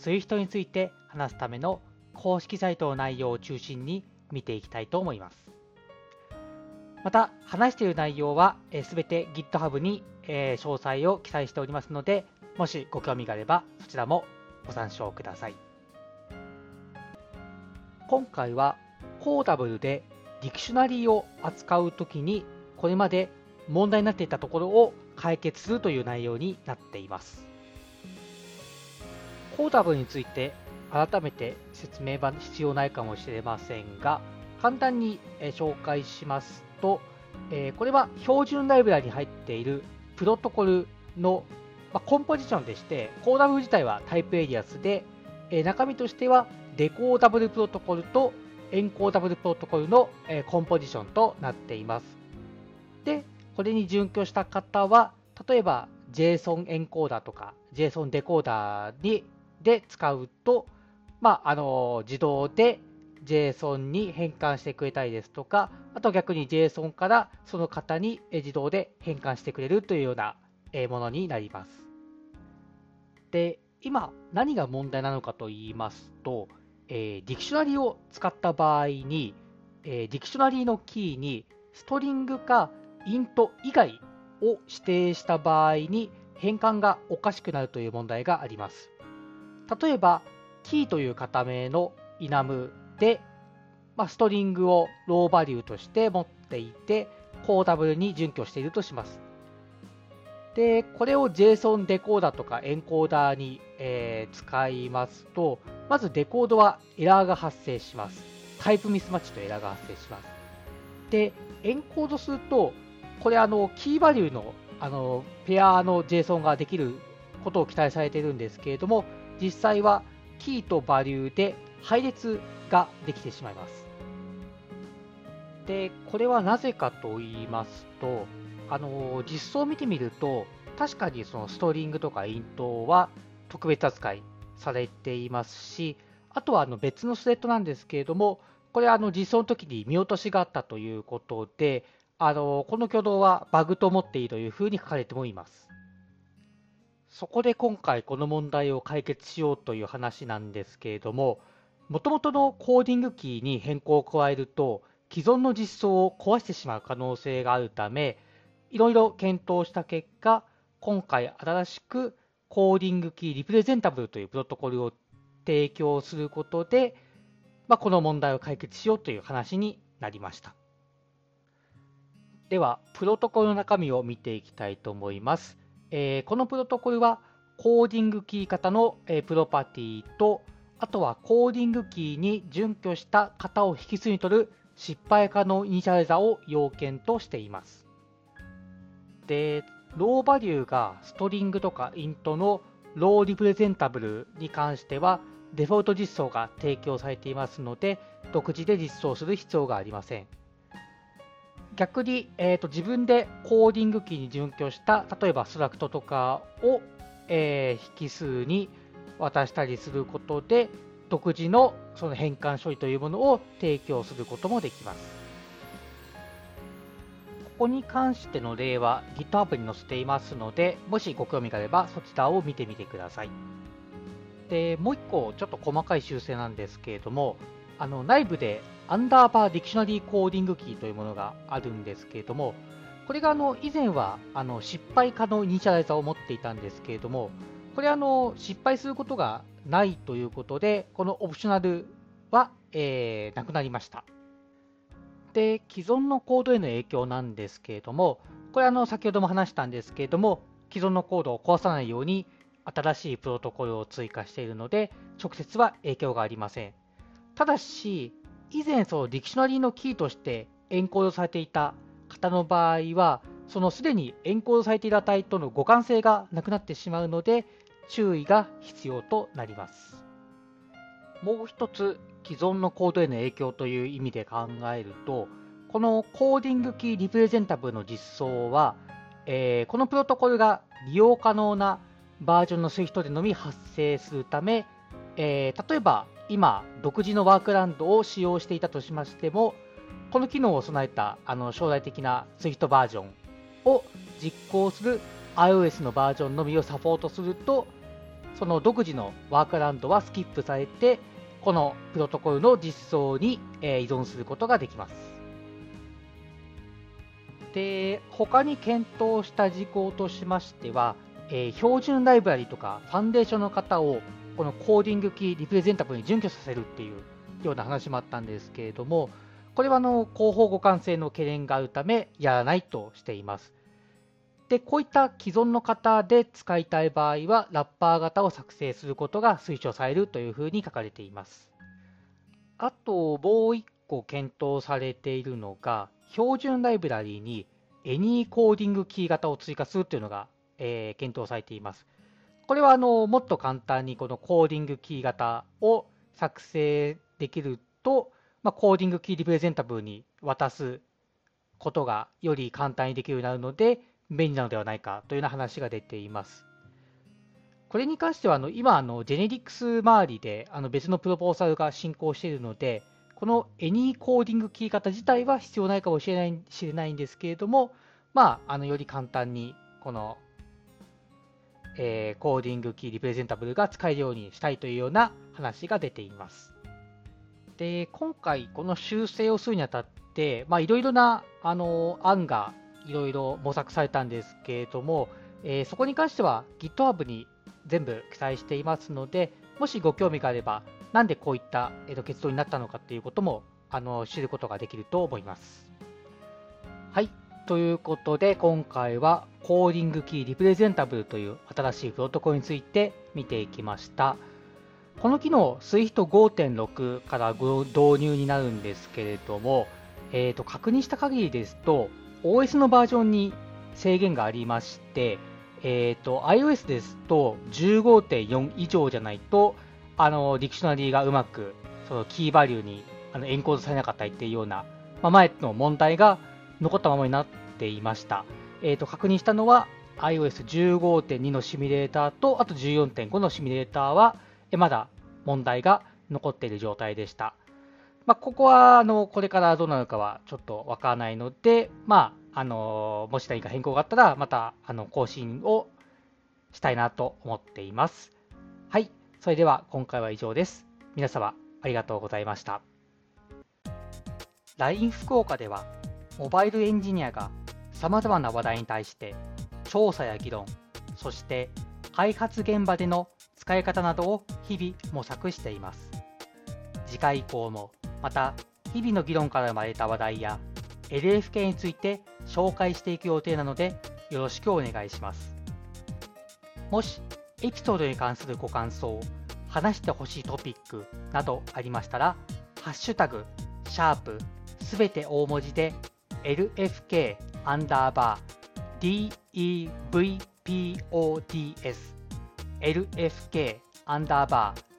SWIFT について話すための公式サイトの内容を中心に見ていきたいと思います。また、話している内容はすべて GitHub に詳細を記載しておりますので、もしご興味があればそちらもご参照ください。今回はコーダブルでディクショナリーを扱うときにこれまで問題になっていたところを解決するという内容になっています。コーダブルについて改めて説明は必要ないかもしれませんが、簡単に紹介しますと、これは標準ライブラリに入っているプロトコルのコンポジションでして、コーダブル自体はタイプエリアスで、中身としてはデコーダブルプロトコルとエンコーダブルプロトコルのコンポジションとなっています。で、これに準拠した方は、例えば JSON エンコーダーとか JSON デコーダーにで使うと、まあ、あの自動で JSON に変換してくれたりですとか、あと逆に JSON からその方に自動で変換してくれるというようなものになります。で、今何が問題なのかと言いますと、えー、 Dictionary を使った場合に、えー、 Dictionary のキーに String か Int 以外を指定した場合に変換がおかしくなるという問題があります。例えば、キーという型名の enum で、まあ、 String を raw value として持っていて、コーダブルに準拠しているとします。で、これを JSON デコーダーとかエンコーダーに、えー、使いますと、まずデコードはエラーが発生します。タイプミスマッチとエラーが発生します。で、エンコードすると、これあの、キーバリューのあのペアの JSON ができることを期待されているんですけれども、実際はキーとバリューで配列ができてしまいます。で、これはなぜかと言いますと、あの実装を見てみると、確かにそのストリングとかイントは特別扱いされていますし、あとはあの別のスレッドなんですけれども、これはあの実装の時に見落としがあったということで、あのこの挙動はバグと思っていいというふうに書かれてもいます。そこで今回この問題を解決しようという話なんですけれども、もともとのコーディングキーに変更を加えると、既存の実装を壊してしまう可能性があるため、いろいろ検討した結果、今回新しくコーディングキーリプレゼンタブルというプロトコルを提供することで、まあ、この問題を解決しようという話になりました。では、プロトコルの中身を見ていきたいと思います。えー、このプロトコルはCodingKey 型の、えー、プロパティと、あとは CodingKey に準拠した型を引数に取る失敗可能イニシャライザを要件としています。で、 raw value が String とか Int の RawRepresentable に関してはデフォルト実装が提供されていますので独自で実装する必要がありません。逆に、えーと、自分で CodingKey に準拠した例えば struct とかを、えー、引数に渡したりすることで独自のその変換処理というものを提供することもできます。ここに関しての例は GitHub に載せていますので、もしご興味があればそちらを見てみてください。で、もう一個ちょっと細かい修正なんですけれども、あの内部でアンダーバー DictionaryCodingKey というものがあるんですけれども、これがあの以前はあの失敗可能イニシャライザーを持っていたんですけれども、これあの失敗することがないということで、このオプショナルは、えー、なくなりました。で、既存のコードへの影響なんですけれども、これあの先ほども話したんですけれども、既存のコードを壊さないように新しいプロトコルを追加しているので、直接は影響がありません。ただし、以前その Dictionary のキーとしてエンコードされていた型の場合は、そのすでにエンコードされている値との互換性がなくなってしまうので、注意が必要となります。もう一つ、既存のコードへの影響という意味で考えると、この CodingKeyRepresentable の実装は、えー、このプロトコルが利用可能なバージョンの Swift でのみ発生するため、えー、例えば今、独自のワークランドを使用していたとしましても、この機能を備えたあの将来的な Swift バージョンを実行する iOS のバージョンのみをサポートすると、その独自のワークランドはスキップされて、このプロトコルの実装に、依存することができます。で、他に検討した事項としましては、え、標準ライブラリとかファンデーションの方をこのコーディングキーリプレゼンタブルに準拠させるっていうような話もあったんですけれども、これはあの広報互換性の懸念があるためやらないとしています。で、こういった既存の方で使いたい場合は、ラッパー型を作成することが推奨されるというふうに書かれています。あと、もう1個検討されているのが、標準ライブラリに Any CodingKey 型を追加するというのが、えー、検討されています。これはあのもっと簡単にこのコーディングキー型を作成できると、まあ、 CodingKeyRepresentable に渡すことがより簡単にできるようになるので便利なのではないかというような話が出ています。これに関してはあの今あの、 generics 周りであの別の proposal が進行しているので、この Any コーディングキー型自体は必要ないかもしれない知れないんですけれども、まあ、あのより簡単にこのえー、コーディングキーリプレゼンタブルが使えるようにしたいというような話が出ています。で、今回この修正をするにあたって、いろいろなあの案がいろいろ模索されたんですけれども、えー、そこに関しては GitHub に全部記載していますので、もしご興味があれば、なんでこういった、えー、と結論になったのかということもあの知ることができると思います。はい。ということで、今回はコーディングキーリプレゼンタブルという新しいプロトコルについて見ていきました。この機能、SWIFT 5.6から導入になるんですけれども、えー、と確認した限りですと、OS のバージョンに制限がありまして、えーと、iOS ですと15.4以上じゃないと、あのディクショナリーがうまくそのキーバリューにあのエンコードされなかったりっていうような、まあ、前の問題が残ったままになっていました。えー、と確認したのは iOS15.2 のシミュレーターと、あと14.5のシミュレーターは、えまだ問題が残っている状態でした。まあ、ここはあのこれからどうなるかはちょっとわからないので、まあ、あのもし何か変更があったら、またあの更新をしたいなと思っています。はい、それでは今回は以上です。皆様ありがとうございました。LINE 福岡ではモバイルエンジニアがさまざまな話題に対して調査や議論、そして開発現場での使い方などを日々模索しています。次回以降もまた日々の議論から生まれた話題や LFK について紹介していく予定なのでよろしくお願いします。もしエピソードに関するご感想、話してほしいトピックなどありましたら、ハッシュタグ、シャープ、すべて大文字で LFK アンダーバー DEVPODS LFK アンダーバー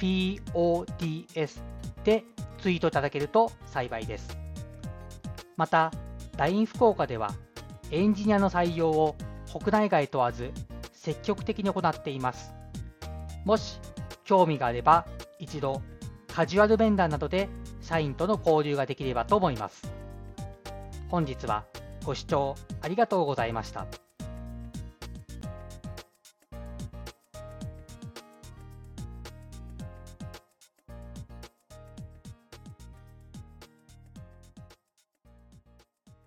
DEVPODS でツイートいただけると幸いです。また、LINE 福岡ではエンジニアの採用を国内外問わず積極的に行っています。もし興味があれば一度カジュアルベンダーなどで社員との交流ができればと思います。本日はご視聴ありがとうございました。